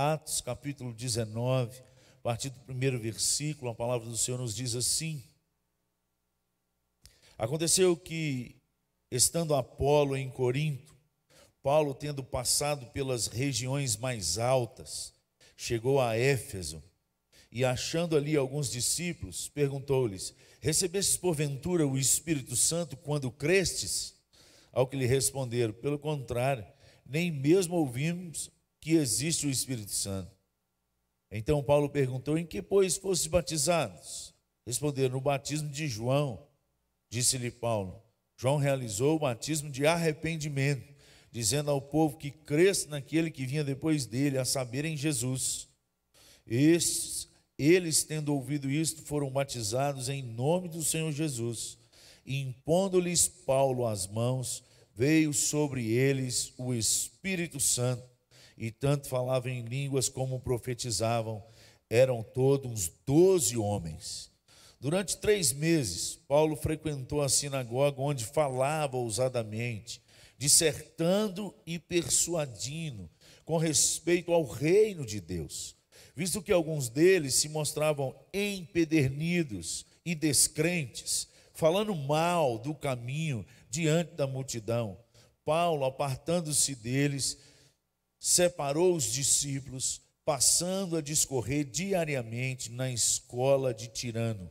Atos capítulo 19, a partir do primeiro versículo, a palavra do Senhor nos diz assim: Aconteceu que, estando Apolo em Corinto, Paulo, tendo passado pelas regiões mais altas, chegou a Éfeso e, achando ali alguns discípulos, perguntou-lhes: Recebestes porventura o Espírito Santo quando crestes? Ao que lhe responderam: Pelo contrário, nem mesmo ouvimos que existe o Espírito Santo. Então Paulo perguntou: Em que, pois, fostes batizados? Responderam: No batismo de João. Disse-lhe Paulo: João realizou o batismo de arrependimento, dizendo ao povo que cresce naquele que vinha depois dele, a saber, em Jesus. Estes, eles, tendo ouvido isto, foram batizados em nome do Senhor Jesus. E impondo-lhes Paulo as mãos, veio sobre eles o Espírito Santo, e tanto falavam em línguas como profetizavam. Eram todos doze homens. Durante três meses, Paulo frequentou a sinagoga onde falava ousadamente, dissertando e persuadindo com respeito ao reino de Deus, visto que alguns deles se mostravam empedernidos e descrentes, falando mal do caminho diante da multidão. Paulo, apartando-se deles, separou os discípulos, passando a discorrer diariamente na escola de Tirano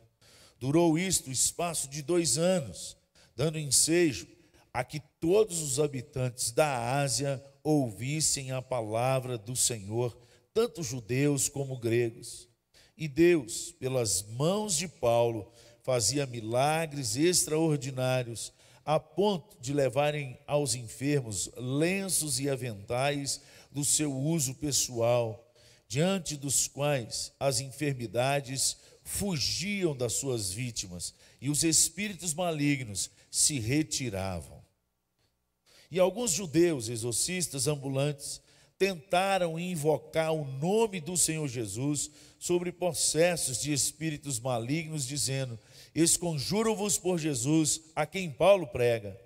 Durou isto o espaço de dois anos, dando ensejo a que todos os habitantes da Ásia ouvissem a palavra do Senhor, tanto judeus como gregos. E Deus, pelas mãos de Paulo, fazia milagres extraordinários, a ponto de levarem aos enfermos lenços e aventais do seu uso pessoal, diante dos quais as enfermidades fugiam das suas vítimas e os espíritos malignos se retiravam. E alguns judeus exorcistas ambulantes tentaram invocar o nome do Senhor Jesus sobre processos de espíritos malignos, dizendo: Esconjuro-vos por Jesus, a quem Paulo prega.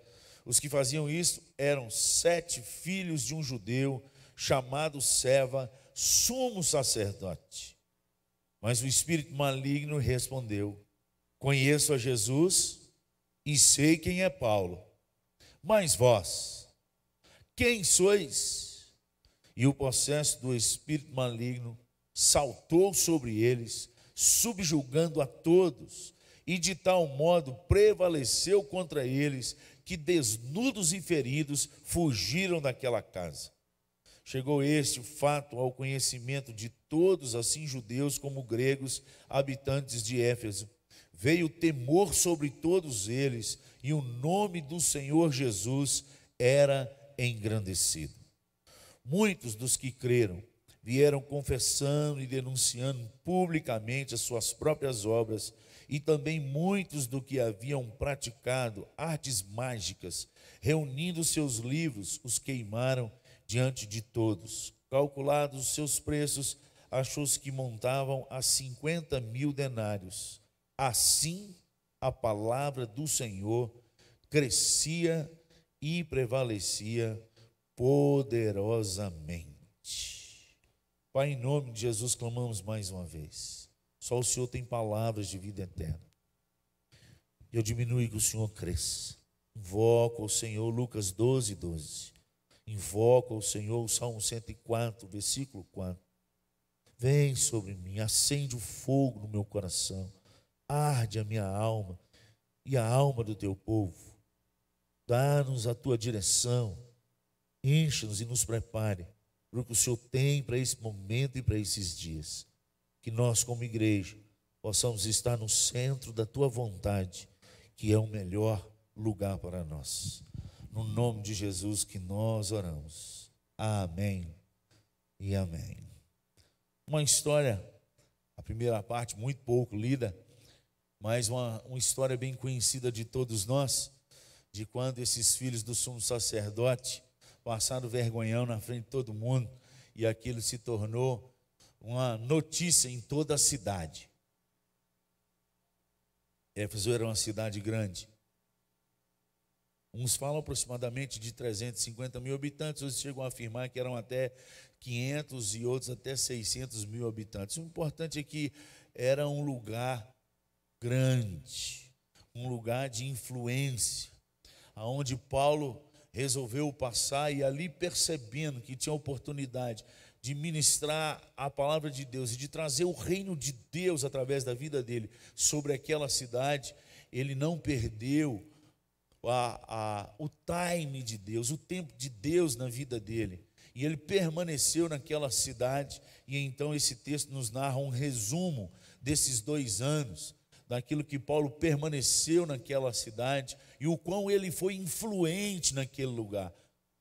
Os que faziam isso eram sete filhos de um judeu chamado Seva, sumo sacerdote. Mas o espírito maligno respondeu: Conheço a Jesus e sei quem é Paulo. Mas vós, quem sois? E o processo do espírito maligno saltou sobre eles, subjugando a todos, e de tal modo prevaleceu contra eles que desnudos e feridos fugiram daquela casa. Chegou este fato ao conhecimento de todos, assim judeus como gregos, habitantes de Éfeso. Veio temor sobre todos eles, e o nome do Senhor Jesus era engrandecido. Muitos dos que creram vieram confessando e denunciando publicamente as suas próprias obras, e também muitos do que haviam praticado artes mágicas, reunindo seus livros, os queimaram diante de todos. Calculados os seus preços, achou-se que montavam a 50 mil denários. Assim, a palavra do Senhor crescia e prevalecia poderosamente. Pai, em nome de Jesus, clamamos mais uma vez. Só o Senhor tem palavras de vida eterna. Eu diminuo que o Senhor cresça. Invoco o Senhor, Lucas 12, 12 invoca o Senhor, o Salmo 104, versículo 4. Vem sobre mim, acende o fogo no meu coração, arde a minha alma e a alma do teu povo. Dá-nos a tua direção, enche-nos e nos prepare para o que o Senhor tem para esse momento e para esses dias. Que nós, como igreja, possamos estar no centro da tua vontade, que é o melhor lugar para nós. No nome de Jesus que nós oramos. Amém e amém. Uma história, a primeira parte muito pouco lida, mas uma, uma história bem conhecida de todos nós, de quando esses filhos do sumo sacerdote passaram vergonhão na frente de todo mundo e aquilo se tornou uma notícia em toda a cidade. Éfeso era uma cidade grande. Uns falam aproximadamente de 350 mil habitantes, outros chegam a afirmar que eram até 500 e outros até 600 mil habitantes. O importante é que era um lugar grande, um lugar de influência, aonde Paulo resolveu passar e ali percebendo que tinha oportunidade de ministrar a palavra de Deus e de trazer o reino de Deus através da vida dele sobre aquela cidade, ele não perdeu a, a, o time de Deus, o tempo de Deus na vida dele. E ele permaneceu naquela cidade, e então esse texto nos narra um resumo desses dois anos, daquilo que Paulo permaneceu naquela cidade e o quão ele foi influente naquele lugar.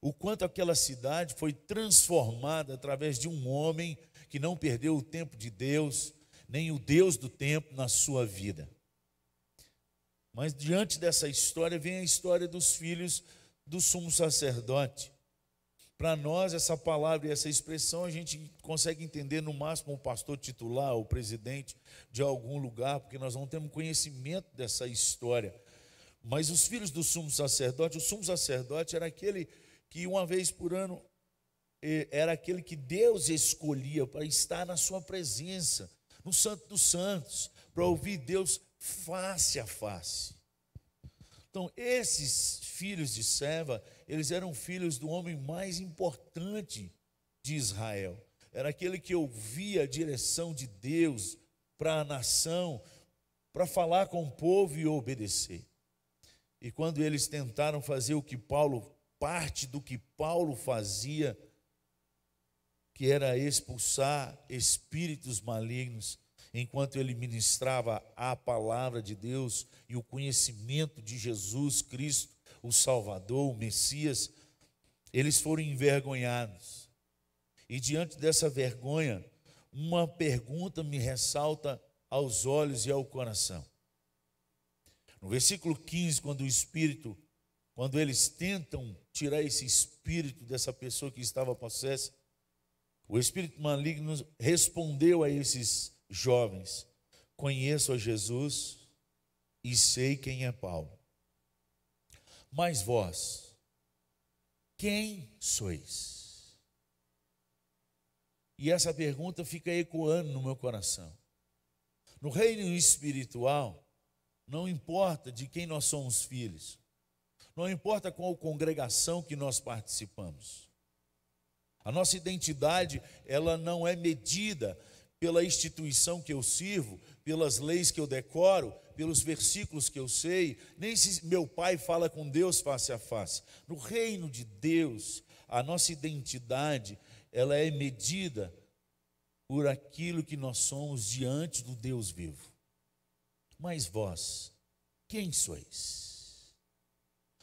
O quanto aquela cidade foi transformada através de um homem que não perdeu o tempo de Deus, nem o Deus do tempo na sua vida. Mas diante dessa história vem a história dos filhos do sumo sacerdote. Para nós, essa palavra e essa expressão a gente consegue entender no máximo o pastor titular, o presidente de algum lugar, porque nós não temos conhecimento dessa história. Mas os filhos do sumo sacerdote, o sumo sacerdote era aquele que uma vez por ano era aquele que Deus escolhia para estar na sua presença, no Santo dos Santos, para ouvir Deus face a face. Então, esses filhos de Seva, eles eram filhos do homem mais importante de Israel. Era aquele que ouvia a direção de Deus para a nação, para falar com o povo e obedecer. E quando eles tentaram fazer o que Paulo, parte do que Paulo fazia, que era expulsar espíritos malignos, enquanto ele ministrava a palavra de Deus e o conhecimento de Jesus Cristo, o Salvador, o Messias, eles foram envergonhados. E diante dessa vergonha, uma pergunta me ressalta aos olhos e ao coração. No versículo 15, quando o Espírito, quando eles tentam tirar esse espírito dessa pessoa que estava possessa, o Espírito maligno respondeu a esses jovens, conheço a Jesus e sei quem é Paulo. Mas vós, quem sois? E essa pergunta fica ecoando no meu coração. No reino espiritual, não importa de quem nós somos filhos, não importa qual congregação que nós participamos. A nossa identidade, ela não é medida pela instituição que eu sirvo, pelas leis que eu decoro, pelos versículos que eu sei, nem se meu pai fala com Deus face a face. No reino de Deus, a nossa identidade, ela é medida por aquilo que nós somos diante do Deus vivo. Mas vós, quem sois?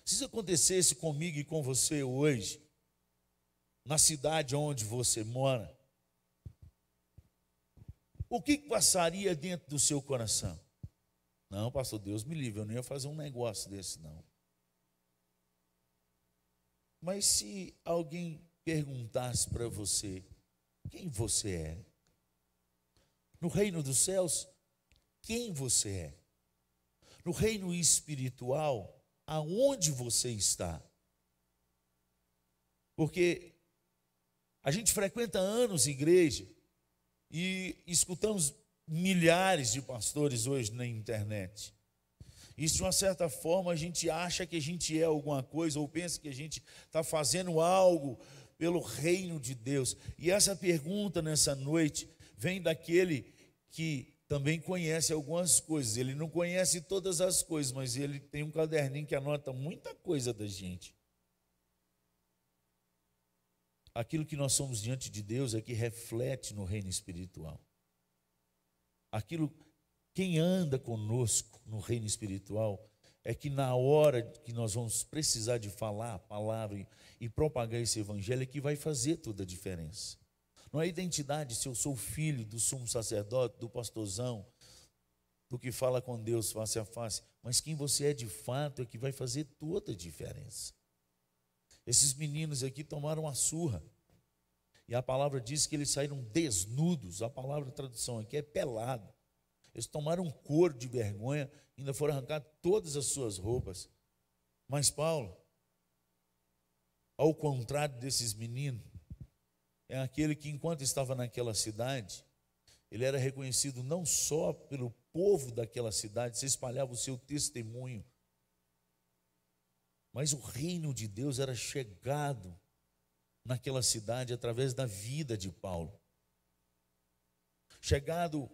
Se isso acontecesse comigo e com você hoje, na cidade onde você mora, o que passaria dentro do seu coração? Não, pastor, Deus me livre, eu não ia fazer um negócio desse, não. Mas se alguém perguntasse para você, quem você é? No reino dos céus, quem você é? No reino espiritual, aonde você está? Porque a gente frequenta anos igreja, e escutamos milhares de pastores hoje na internet. E de uma certa forma a gente acha que a gente é alguma coisa, ou pensa que a gente está fazendo algo pelo reino de Deus. E essa pergunta nessa noite vem daquele que também conhece algumas coisas. Ele não conhece todas as coisas, mas ele tem um caderninho que anota muita coisa da gente. Aquilo que nós somos diante de Deus é que reflete no reino espiritual. Aquilo, quem anda conosco no reino espiritual, é que na hora que nós vamos precisar de falar a palavra e, e propagar esse evangelho, é que vai fazer toda a diferença. Não é identidade se eu sou filho do sumo sacerdote, do pastorzão, do que fala com Deus face a face, mas quem você é de fato é que vai fazer toda a diferença. Esses meninos aqui tomaram a surra. E a palavra diz que eles saíram desnudos. A palavra tradução aqui é pelado. Eles tomaram um couro de vergonha, ainda foram arrancar todas as suas roupas. Mas Paulo, ao contrário desses meninos, é aquele que, enquanto estava naquela cidade, ele era reconhecido não só pelo povo daquela cidade, se espalhava o seu testemunho, mas o reino de Deus era chegado naquela cidade através da vida de Paulo. Chegado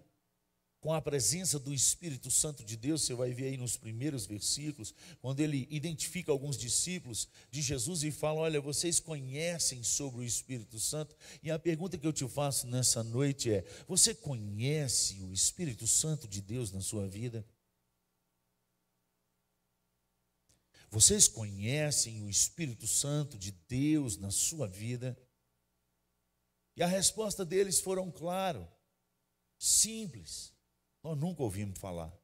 com a presença do Espírito Santo de Deus, você vai ver aí nos primeiros versículos, quando ele identifica alguns discípulos de Jesus e fala: Olha, vocês conhecem sobre o Espírito Santo? E a pergunta que eu te faço nessa noite é: Você conhece o Espírito Santo de Deus na sua vida? Vocês conhecem o Espírito Santo de Deus na sua vida? E a resposta deles foram claro, simples. Nós nunca ouvimos falar.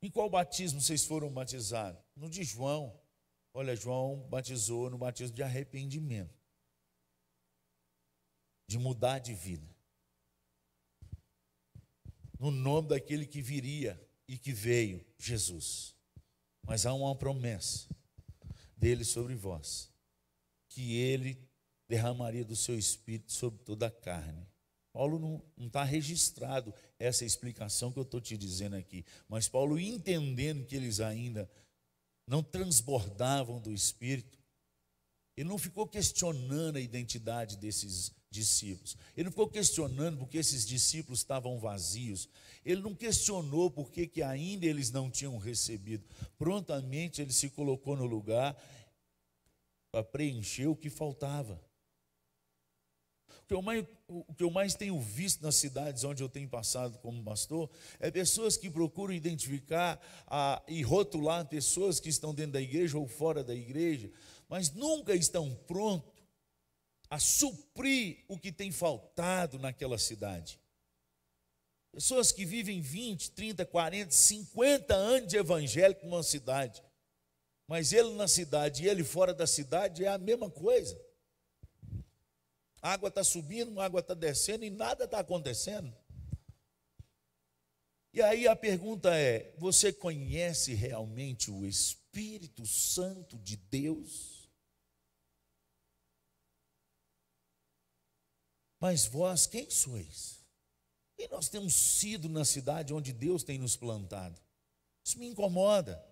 Em qual batismo vocês foram batizados? No de João. Olha, João batizou no batismo de arrependimento, de mudar de vida. No nome daquele que viria e que veio, Jesus. Mas há uma promessa dele sobre vós, que ele derramaria do seu espírito sobre toda a carne. Paulo não está registrado essa explicação que eu estou te dizendo aqui, mas Paulo entendendo que eles ainda não transbordavam do Espírito, ele não ficou questionando a identidade desses discípulos, ele não ficou questionando porque esses discípulos estavam vazios, ele não questionou por que ainda eles não tinham recebido, prontamente ele se colocou no lugar para preencher o que faltava. Que eu mais, o que eu mais tenho visto nas cidades onde eu tenho passado como pastor é pessoas que procuram identificar a, e rotular pessoas que estão dentro da igreja ou fora da igreja, mas nunca estão prontos a suprir o que tem faltado naquela cidade. Pessoas que vivem 20, 30, 40, 50 anos de evangélico numa cidade, mas ele na cidade e ele fora da cidade é a mesma coisa. A água está subindo, a água está descendo e nada está acontecendo. E aí a pergunta é: você conhece realmente o Espírito Santo de Deus? Mas vós quem sois? E nós temos sido na cidade onde Deus tem nos plantado. Isso me incomoda.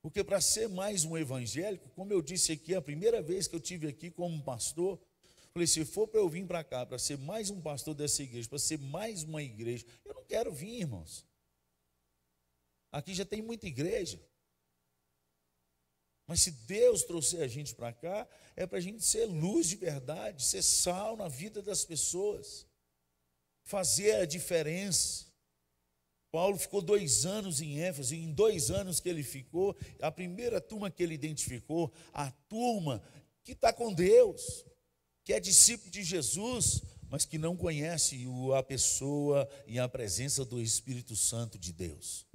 Porque para ser mais um evangélico, como eu disse aqui, a primeira vez que eu tive aqui como pastor, Falei, se for para eu vir para cá, para ser mais um pastor dessa igreja, para ser mais uma igreja, eu não quero vir, irmãos. Aqui já tem muita igreja. Mas se Deus trouxer a gente para cá, é para a gente ser luz de verdade, ser sal na vida das pessoas, fazer a diferença. Paulo ficou dois anos em Éfeso, em dois anos que ele ficou, a primeira turma que ele identificou, a turma que está com Deus, que é discípulo de Jesus, mas que não conhece a pessoa e a presença do Espírito Santo de Deus.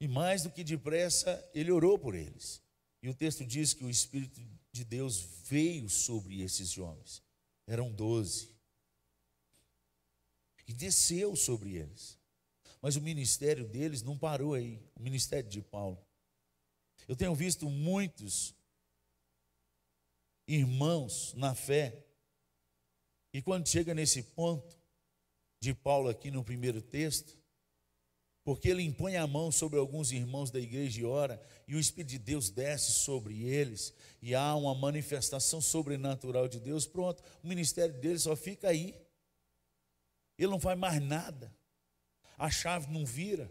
E mais do que depressa, ele orou por eles. E o texto diz que o Espírito de Deus veio sobre esses homens. Eram doze. E desceu sobre eles. Mas o ministério deles não parou aí. O ministério de Paulo. Eu tenho visto muitos irmãos na fé. E quando chega nesse ponto de Paulo aqui no primeiro texto, porque ele impõe a mão sobre alguns irmãos da igreja e ora, e o Espírito de Deus desce sobre eles, e há uma manifestação sobrenatural de Deus, pronto, o ministério dele só fica aí. Ele não faz mais nada. A chave não vira.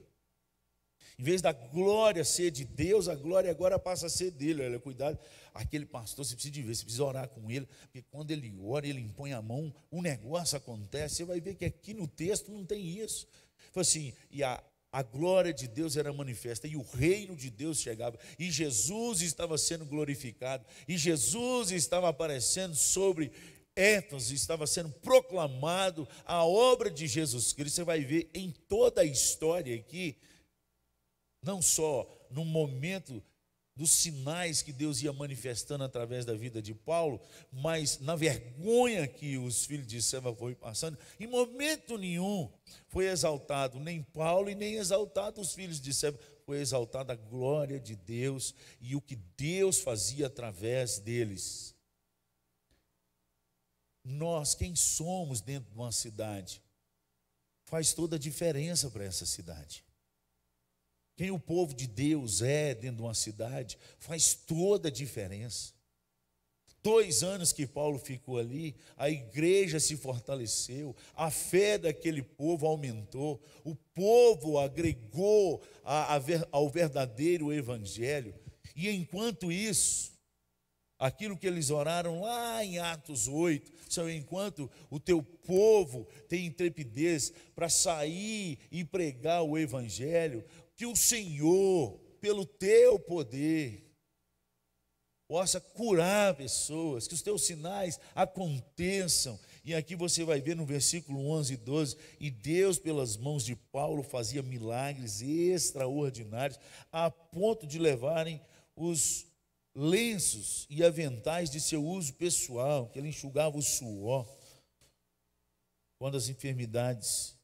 Em vez da glória ser de Deus, a glória agora passa a ser dele. Olha, cuidado aquele pastor, você precisa de ver, você precisa orar com ele, porque quando ele ora, ele impõe a mão, um negócio acontece, você vai ver que aqui no texto não tem isso. Foi assim, e a, a glória de Deus era manifesta, e o reino de Deus chegava, e Jesus estava sendo glorificado, e Jesus estava aparecendo sobre Éfeso, estava sendo proclamado a obra de Jesus Cristo. Você vai ver em toda a história aqui, não só no momento dos sinais que Deus ia manifestando através da vida de Paulo, mas na vergonha que os filhos de Seba foram passando, em momento nenhum foi exaltado nem Paulo e nem exaltado os filhos de Seba, foi exaltada a glória de Deus e o que Deus fazia através deles. Nós, quem somos dentro de uma cidade, faz toda a diferença para essa cidade. Quem o povo de Deus é dentro de uma cidade faz toda a diferença. Dois anos que Paulo ficou ali, a igreja se fortaleceu, a fé daquele povo aumentou, o povo agregou a, a, ao verdadeiro evangelho. E enquanto isso, aquilo que eles oraram lá em Atos 8, são enquanto o teu povo tem intrepidez para sair e pregar o evangelho, que o Senhor, pelo teu poder, possa curar pessoas, que os teus sinais aconteçam. E aqui você vai ver no versículo 11 e 12: e Deus, pelas mãos de Paulo, fazia milagres extraordinários, a ponto de levarem os lenços e aventais de seu uso pessoal, que ele enxugava o suor. Quando as enfermidades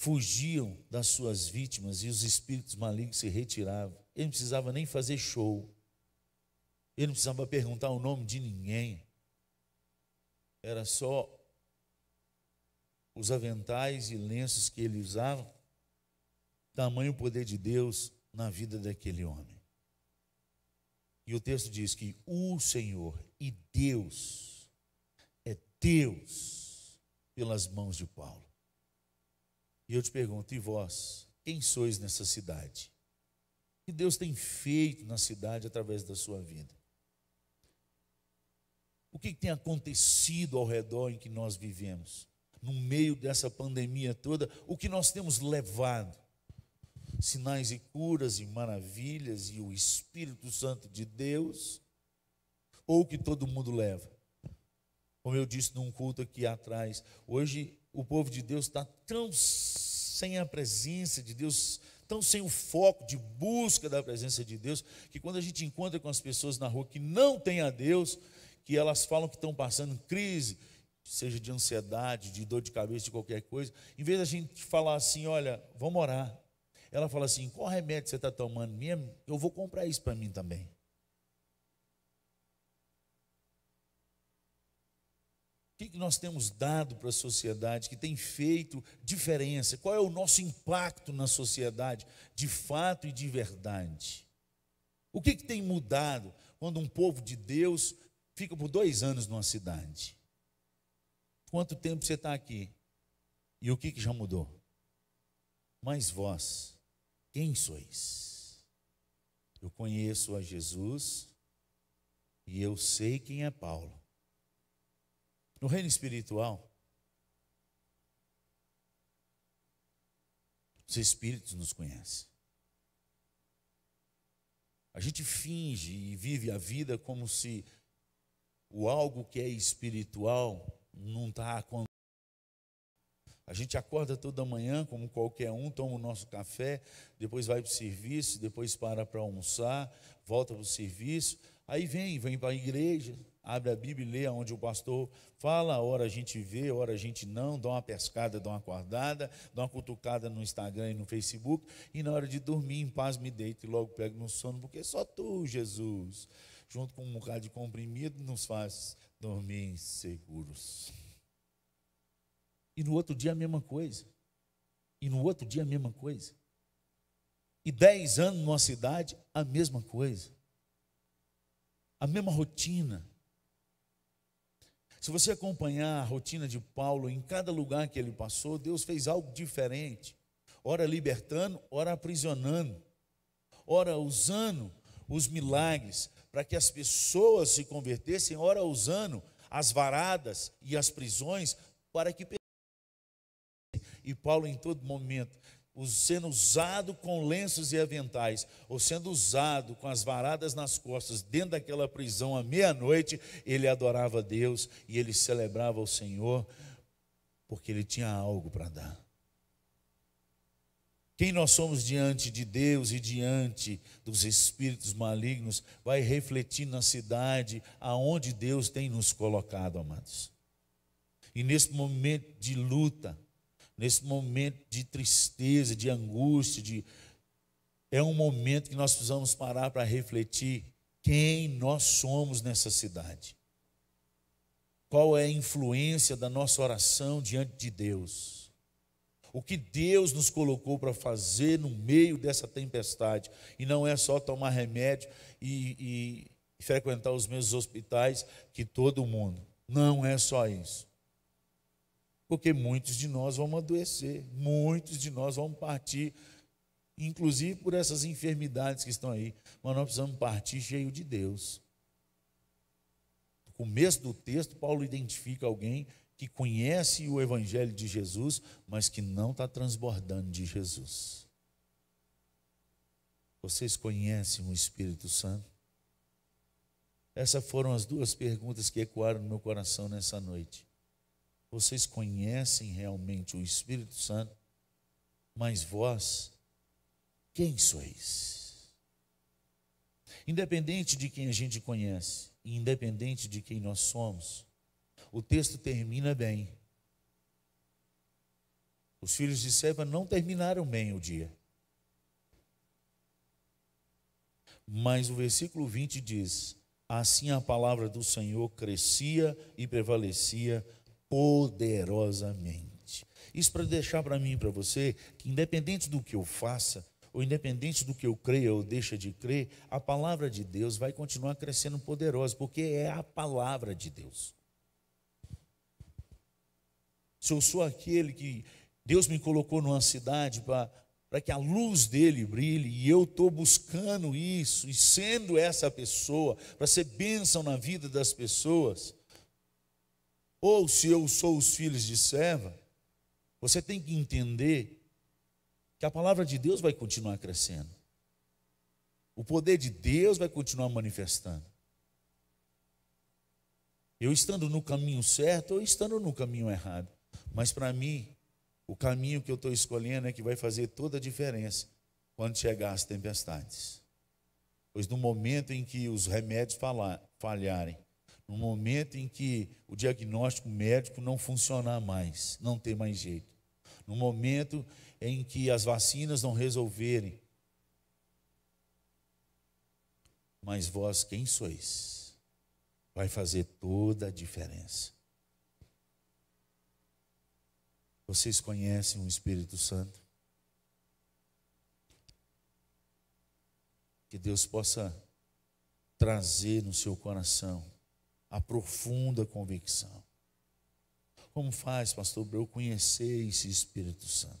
fugiam das suas vítimas e os espíritos malignos se retiravam. Ele não precisava nem fazer show. Ele não precisava perguntar o nome de ninguém. Era só os aventais e lenços que ele usava. Tamanho poder de Deus na vida daquele homem. E o texto diz que o Senhor e Deus é Deus pelas mãos de Paulo. E eu te pergunto, e vós, quem sois nessa cidade? O que Deus tem feito na cidade através da sua vida? O que tem acontecido ao redor em que nós vivemos? No meio dessa pandemia toda, o que nós temos levado? Sinais e curas e maravilhas e o Espírito Santo de Deus? Ou o que todo mundo leva? Como eu disse num culto aqui atrás, hoje o povo de Deus está tão sem a presença de Deus, tão sem o foco de busca da presença de Deus, que quando a gente encontra com as pessoas na rua que não têm a Deus, que elas falam que estão passando crise, seja de ansiedade, de dor de cabeça, de qualquer coisa, em vez da gente falar assim, olha, vamos orar, ela fala assim, qual remédio você está tomando? Eu vou comprar isso para mim também. Que, que nós temos dado para a sociedade que tem feito diferença? Qual é o nosso impacto na sociedade, de fato e de verdade? O que, que tem mudado quando um povo de Deus fica por dois anos numa cidade? Quanto tempo você está aqui? E o que, que já mudou? Mas vós, quem sois? Eu conheço a Jesus e eu sei quem é Paulo. No reino espiritual, os espíritos nos conhecem. A gente finge e vive a vida como se o algo que é espiritual não está acontecendo. A gente acorda toda manhã, como qualquer um, toma o nosso café, depois vai para o serviço, depois para para almoçar, volta para o serviço, aí vem, vem para a igreja, abre a Bíblia e lê onde o pastor fala, hora a gente vê, hora a gente não, dá uma pescada, dá uma acordada, dá uma cutucada no Instagram e no Facebook, e na hora de dormir, em paz me deito e logo pego no sono, porque só tu, Jesus, junto com um bocado de comprimido, nos faz dormir seguros. E no outro dia a mesma coisa. E no outro dia a mesma coisa. E dez anos numa cidade, a mesma coisa. A mesma rotina se você acompanhar a rotina de Paulo em cada lugar que ele passou, Deus fez algo diferente. Ora libertando, ora aprisionando, ora usando os milagres para que as pessoas se convertessem, ora usando as varadas e as prisões para que e Paulo em todo momento sendo usado com lenços e aventais, ou sendo usado com as varadas nas costas, dentro daquela prisão à meia-noite, ele adorava Deus e ele celebrava o Senhor, porque ele tinha algo para dar. Quem nós somos diante de Deus e diante dos espíritos malignos vai refletir na cidade aonde Deus tem nos colocado, amados. E nesse momento de luta, nesse momento de tristeza, de angústia, de é um momento que nós precisamos parar para refletir quem nós somos nessa cidade. Qual é a influência da nossa oração diante de Deus? o que Deus nos colocou para fazer no meio dessa tempestade. E não é só tomar remédio e, e frequentar os mesmos hospitais que todo mundo. Não é só isso. Porque muitos de nós vão adoecer, muitos de nós vão partir, inclusive por essas enfermidades que estão aí. Mas nós precisamos partir cheio de Deus. No começo do texto, Paulo identifica alguém que conhece o Evangelho de Jesus, mas que não está transbordando de Jesus. Vocês conhecem o Espírito Santo? Essas foram as duas perguntas que ecoaram no meu coração nessa noite. Vocês conhecem realmente o Espírito Santo? Mas vós, quem sois? Independente de quem a gente conhece, independente de quem nós somos, o texto termina bem. Os filhos de Seba não terminaram bem o dia. Mas o versículo 20 diz: Assim a palavra do Senhor crescia e prevalecia poderosamente. Isso para deixar para mim e para você que, independente do que eu faça, ou independente do que eu creia ou deixa de crer, a palavra de Deus vai continuar crescendo poderosa, porque é a palavra de Deus se eu sou aquele que Deus me colocou numa cidade para que a luz dele brilhe, e eu estou buscando isso, e sendo essa pessoa, para ser bênção na vida das pessoas, ou se eu sou os filhos de serva, você tem que entender que a palavra de Deus vai continuar crescendo, o poder de Deus vai continuar manifestando. Eu estando no caminho certo ou estando no caminho errado. Mas para mim, o caminho que eu estou escolhendo é que vai fazer toda a diferença quando chegar as tempestades. Pois no momento em que os remédios falharem, no momento em que o diagnóstico médico não funcionar mais, não ter mais jeito, no momento em que as vacinas não resolverem, mas vós quem sois? Vai fazer toda a diferença. Vocês conhecem o Espírito Santo? Que Deus possa trazer no seu coração a profunda convicção. Como faz, pastor, para eu conhecer esse Espírito Santo?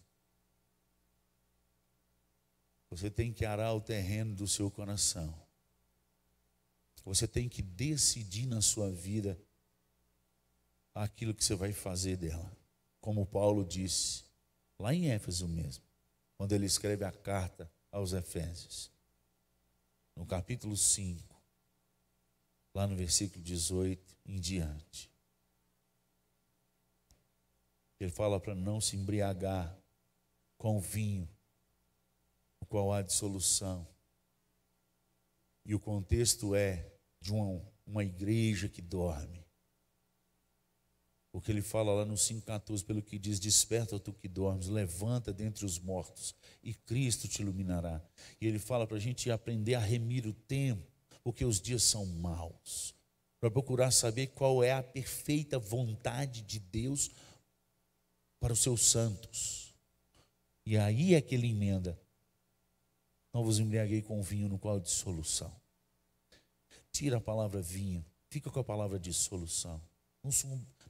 Você tem que arar o terreno do seu coração. Você tem que decidir na sua vida aquilo que você vai fazer dela como Paulo disse, lá em Éfeso mesmo, quando ele escreve a carta aos Efésios, no capítulo 5, lá no versículo 18 em diante. Ele fala para não se embriagar com vinho, o qual há dissolução. E o contexto é de uma, uma igreja que dorme. Porque ele fala lá no 5,14, pelo que diz: Desperta tu que dormes, levanta dentre os mortos, e Cristo te iluminará. E ele fala para a gente aprender a remir o tempo, porque os dias são maus. Para procurar saber qual é a perfeita vontade de Deus para os seus santos. E aí é que ele emenda: Não vos embriaguei com vinho no qual dissolução. Tira a palavra vinho, fica com a palavra dissolução. Não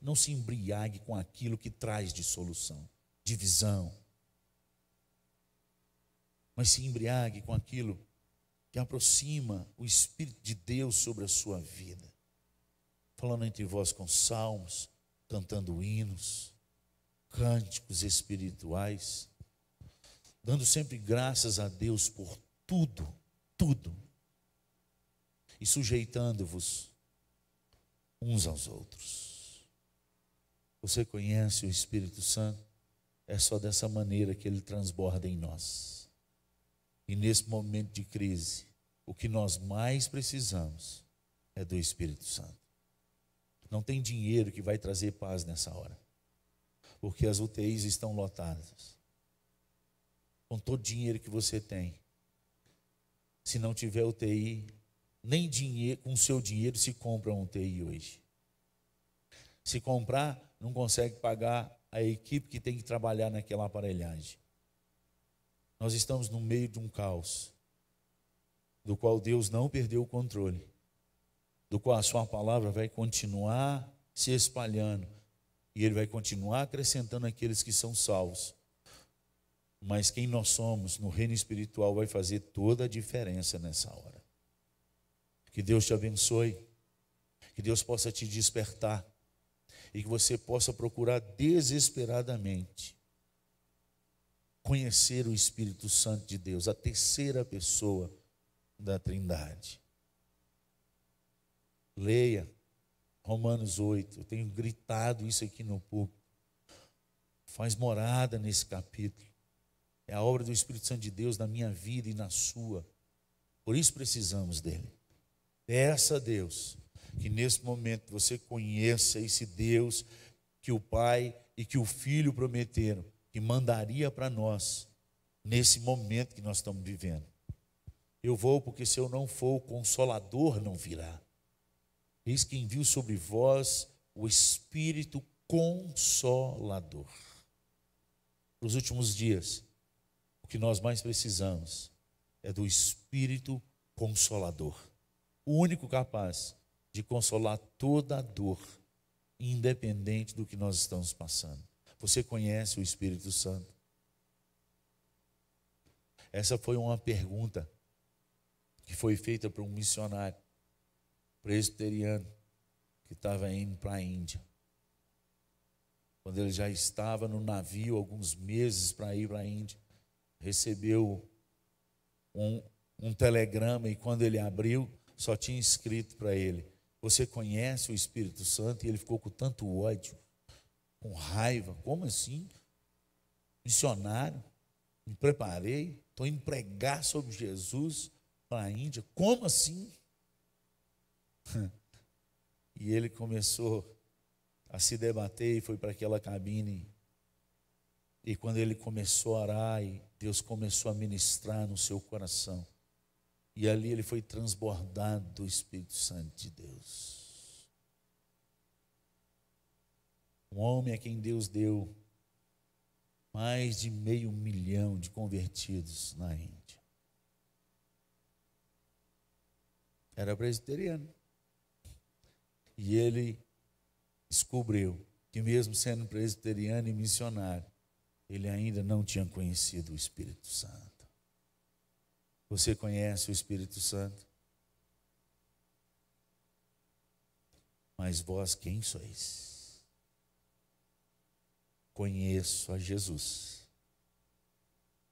não se embriague com aquilo que traz dissolução, divisão. Mas se embriague com aquilo que aproxima o Espírito de Deus sobre a sua vida. Falando entre vós com salmos, cantando hinos, cânticos espirituais, dando sempre graças a Deus por tudo, tudo, e sujeitando-vos uns aos outros. Você conhece o Espírito Santo? é só dessa maneira que ele transborda em nós. E nesse momento de crise, o que nós mais precisamos é do Espírito Santo. Não tem dinheiro que vai trazer paz nessa hora, porque as UTIs estão lotadas. Com todo o dinheiro que você tem, se não tiver UTI, nem dinheiro, com seu dinheiro se compra um UTI hoje. Se comprar, não consegue pagar a equipe que tem que trabalhar naquela aparelhagem. Nós estamos no meio de um caos, do qual Deus não perdeu o controle do qual a sua palavra vai continuar se espalhando e ele vai continuar acrescentando aqueles que são salvos. Mas quem nós somos no reino espiritual vai fazer toda a diferença nessa hora. Que Deus te abençoe, que Deus possa te despertar e que você possa procurar desesperadamente conhecer o Espírito Santo de Deus, a terceira pessoa da Trindade. Leia Romanos 8. Eu tenho gritado isso aqui no público. Faz morada nesse capítulo. É a obra do Espírito Santo de Deus na minha vida e na sua. Por isso precisamos dele. Peça a Deus que nesse momento você conheça esse Deus que o Pai e que o Filho prometeram, que mandaria para nós nesse momento que nós estamos vivendo. Eu vou porque se eu não for, o consolador não virá. Eis que envio sobre vós o Espírito Consolador. Nos últimos dias, o que nós mais precisamos é do Espírito Consolador, o único capaz de consolar toda a dor, independente do que nós estamos passando. Você conhece o Espírito Santo? Essa foi uma pergunta que foi feita para um missionário presbiteriano que estava indo para a Índia. Quando ele já estava no navio, alguns meses para ir para a Índia, recebeu um, um telegrama e quando ele abriu, só tinha escrito para ele: Você conhece o Espírito Santo? E ele ficou com tanto ódio, com raiva. Como assim? Missionário, me preparei, estou indo pregar sobre Jesus para a Índia. Como assim? E ele começou a se debater e foi para aquela cabine. E quando ele começou a orar, e Deus começou a ministrar no seu coração. E ali ele foi transbordado do Espírito Santo de Deus. Um homem a quem Deus deu mais de meio milhão de convertidos na Índia. Era presbiteriano. E ele descobriu que, mesmo sendo presbiteriano e missionário, ele ainda não tinha conhecido o Espírito Santo. Você conhece o Espírito Santo? Mas vós quem sois? Conheço a Jesus.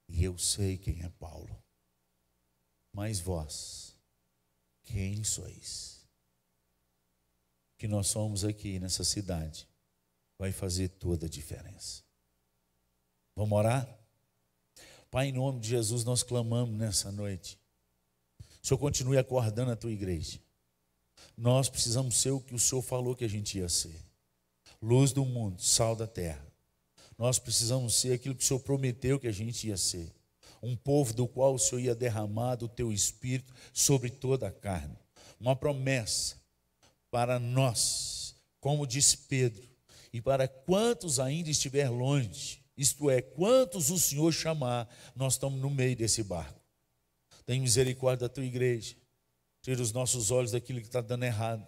E eu sei quem é Paulo. Mas vós, quem sois? que nós somos aqui nessa cidade vai fazer toda a diferença. Vamos orar? Pai, em nome de Jesus, nós clamamos nessa noite. O Senhor continue acordando a tua igreja. Nós precisamos ser o que o Senhor falou que a gente ia ser: luz do mundo, sal da terra. Nós precisamos ser aquilo que o Senhor prometeu que a gente ia ser. Um povo do qual o Senhor ia derramar do teu espírito sobre toda a carne. Uma promessa para nós, como disse Pedro, e para quantos ainda estiver longe, isto é, quantos o Senhor chamar, nós estamos no meio desse barco. Tem misericórdia da tua igreja, tira os nossos olhos daquilo que está dando errado,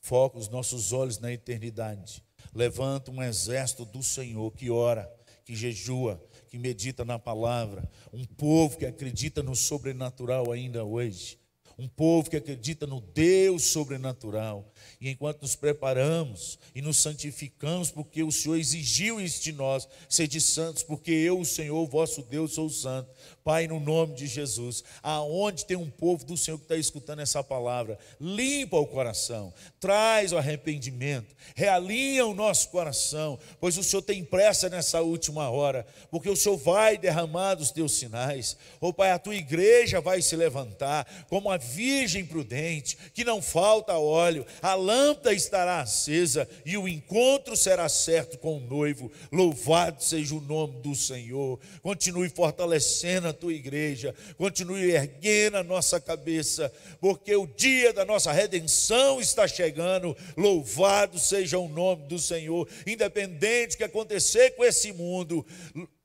foca os nossos olhos na eternidade. Levanta um exército do Senhor que ora, que jejua, que medita na palavra, um povo que acredita no sobrenatural ainda hoje um povo que acredita no Deus sobrenatural. E enquanto nos preparamos e nos santificamos, porque o Senhor exigiu isso de nós, sede santos, porque eu, o Senhor, vosso Deus, sou santo. Pai, no nome de Jesus, aonde tem um povo do Senhor que está escutando essa palavra, limpa o coração, traz o arrependimento, realinha o nosso coração, pois o Senhor tem pressa nessa última hora, porque o Senhor vai derramar os teus sinais. Oh Pai, a tua igreja vai se levantar como a virgem prudente, que não falta óleo, a lâmpada estará acesa e o encontro será certo com o noivo. Louvado seja o nome do Senhor. Continue fortalecendo a tua igreja, continue erguendo a nossa cabeça, porque o dia da nossa redenção está chegando. Louvado seja o nome do Senhor, independente do que acontecer com esse mundo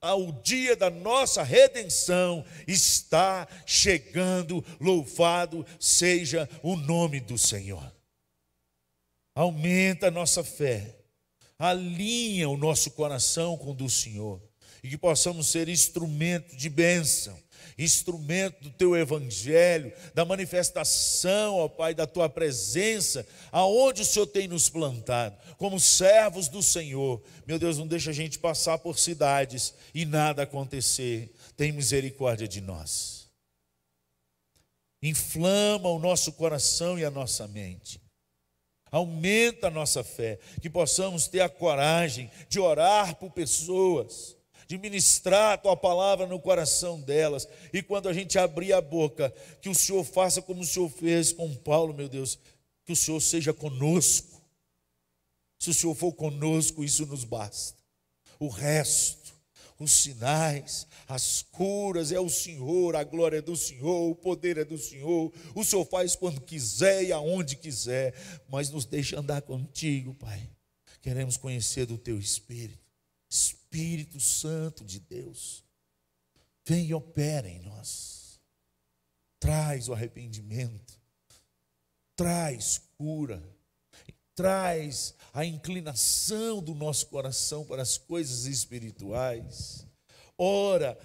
ao dia da nossa redenção está chegando. Louvado seja o nome do Senhor. Aumenta a nossa fé, alinha o nosso coração com o do Senhor e que possamos ser instrumento de bênção instrumento do teu evangelho, da manifestação, ó Pai, da tua presença, aonde o Senhor tem nos plantado, como servos do Senhor. Meu Deus, não deixa a gente passar por cidades e nada acontecer. Tem misericórdia de nós. Inflama o nosso coração e a nossa mente. Aumenta a nossa fé, que possamos ter a coragem de orar por pessoas de ministrar a tua palavra no coração delas. E quando a gente abrir a boca, que o Senhor faça como o Senhor fez com Paulo, meu Deus, que o Senhor seja conosco. Se o Senhor for conosco, isso nos basta. O resto, os sinais, as curas é o Senhor, a glória é do Senhor, o poder é do Senhor. O Senhor faz quando quiser e aonde quiser, mas nos deixa andar contigo, Pai. Queremos conhecer do teu espírito. Espírito Santo de Deus, vem e opera em nós. Traz o arrependimento, traz cura, traz a inclinação do nosso coração para as coisas espirituais. Ora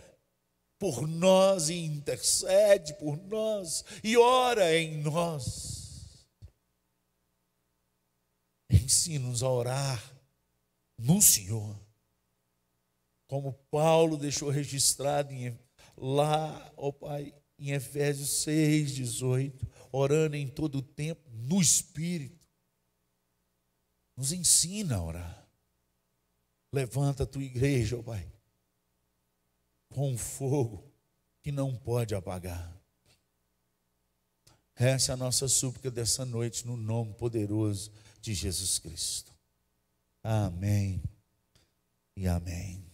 por nós e intercede por nós e ora em nós. Ensina-nos a orar no Senhor como Paulo deixou registrado em, lá, ó oh Pai, em Efésios 6, 18, orando em todo o tempo no Espírito. Nos ensina a orar. Levanta a tua igreja, ó oh Pai, com um fogo que não pode apagar. Essa é a nossa súplica dessa noite, no nome poderoso de Jesus Cristo. Amém e amém.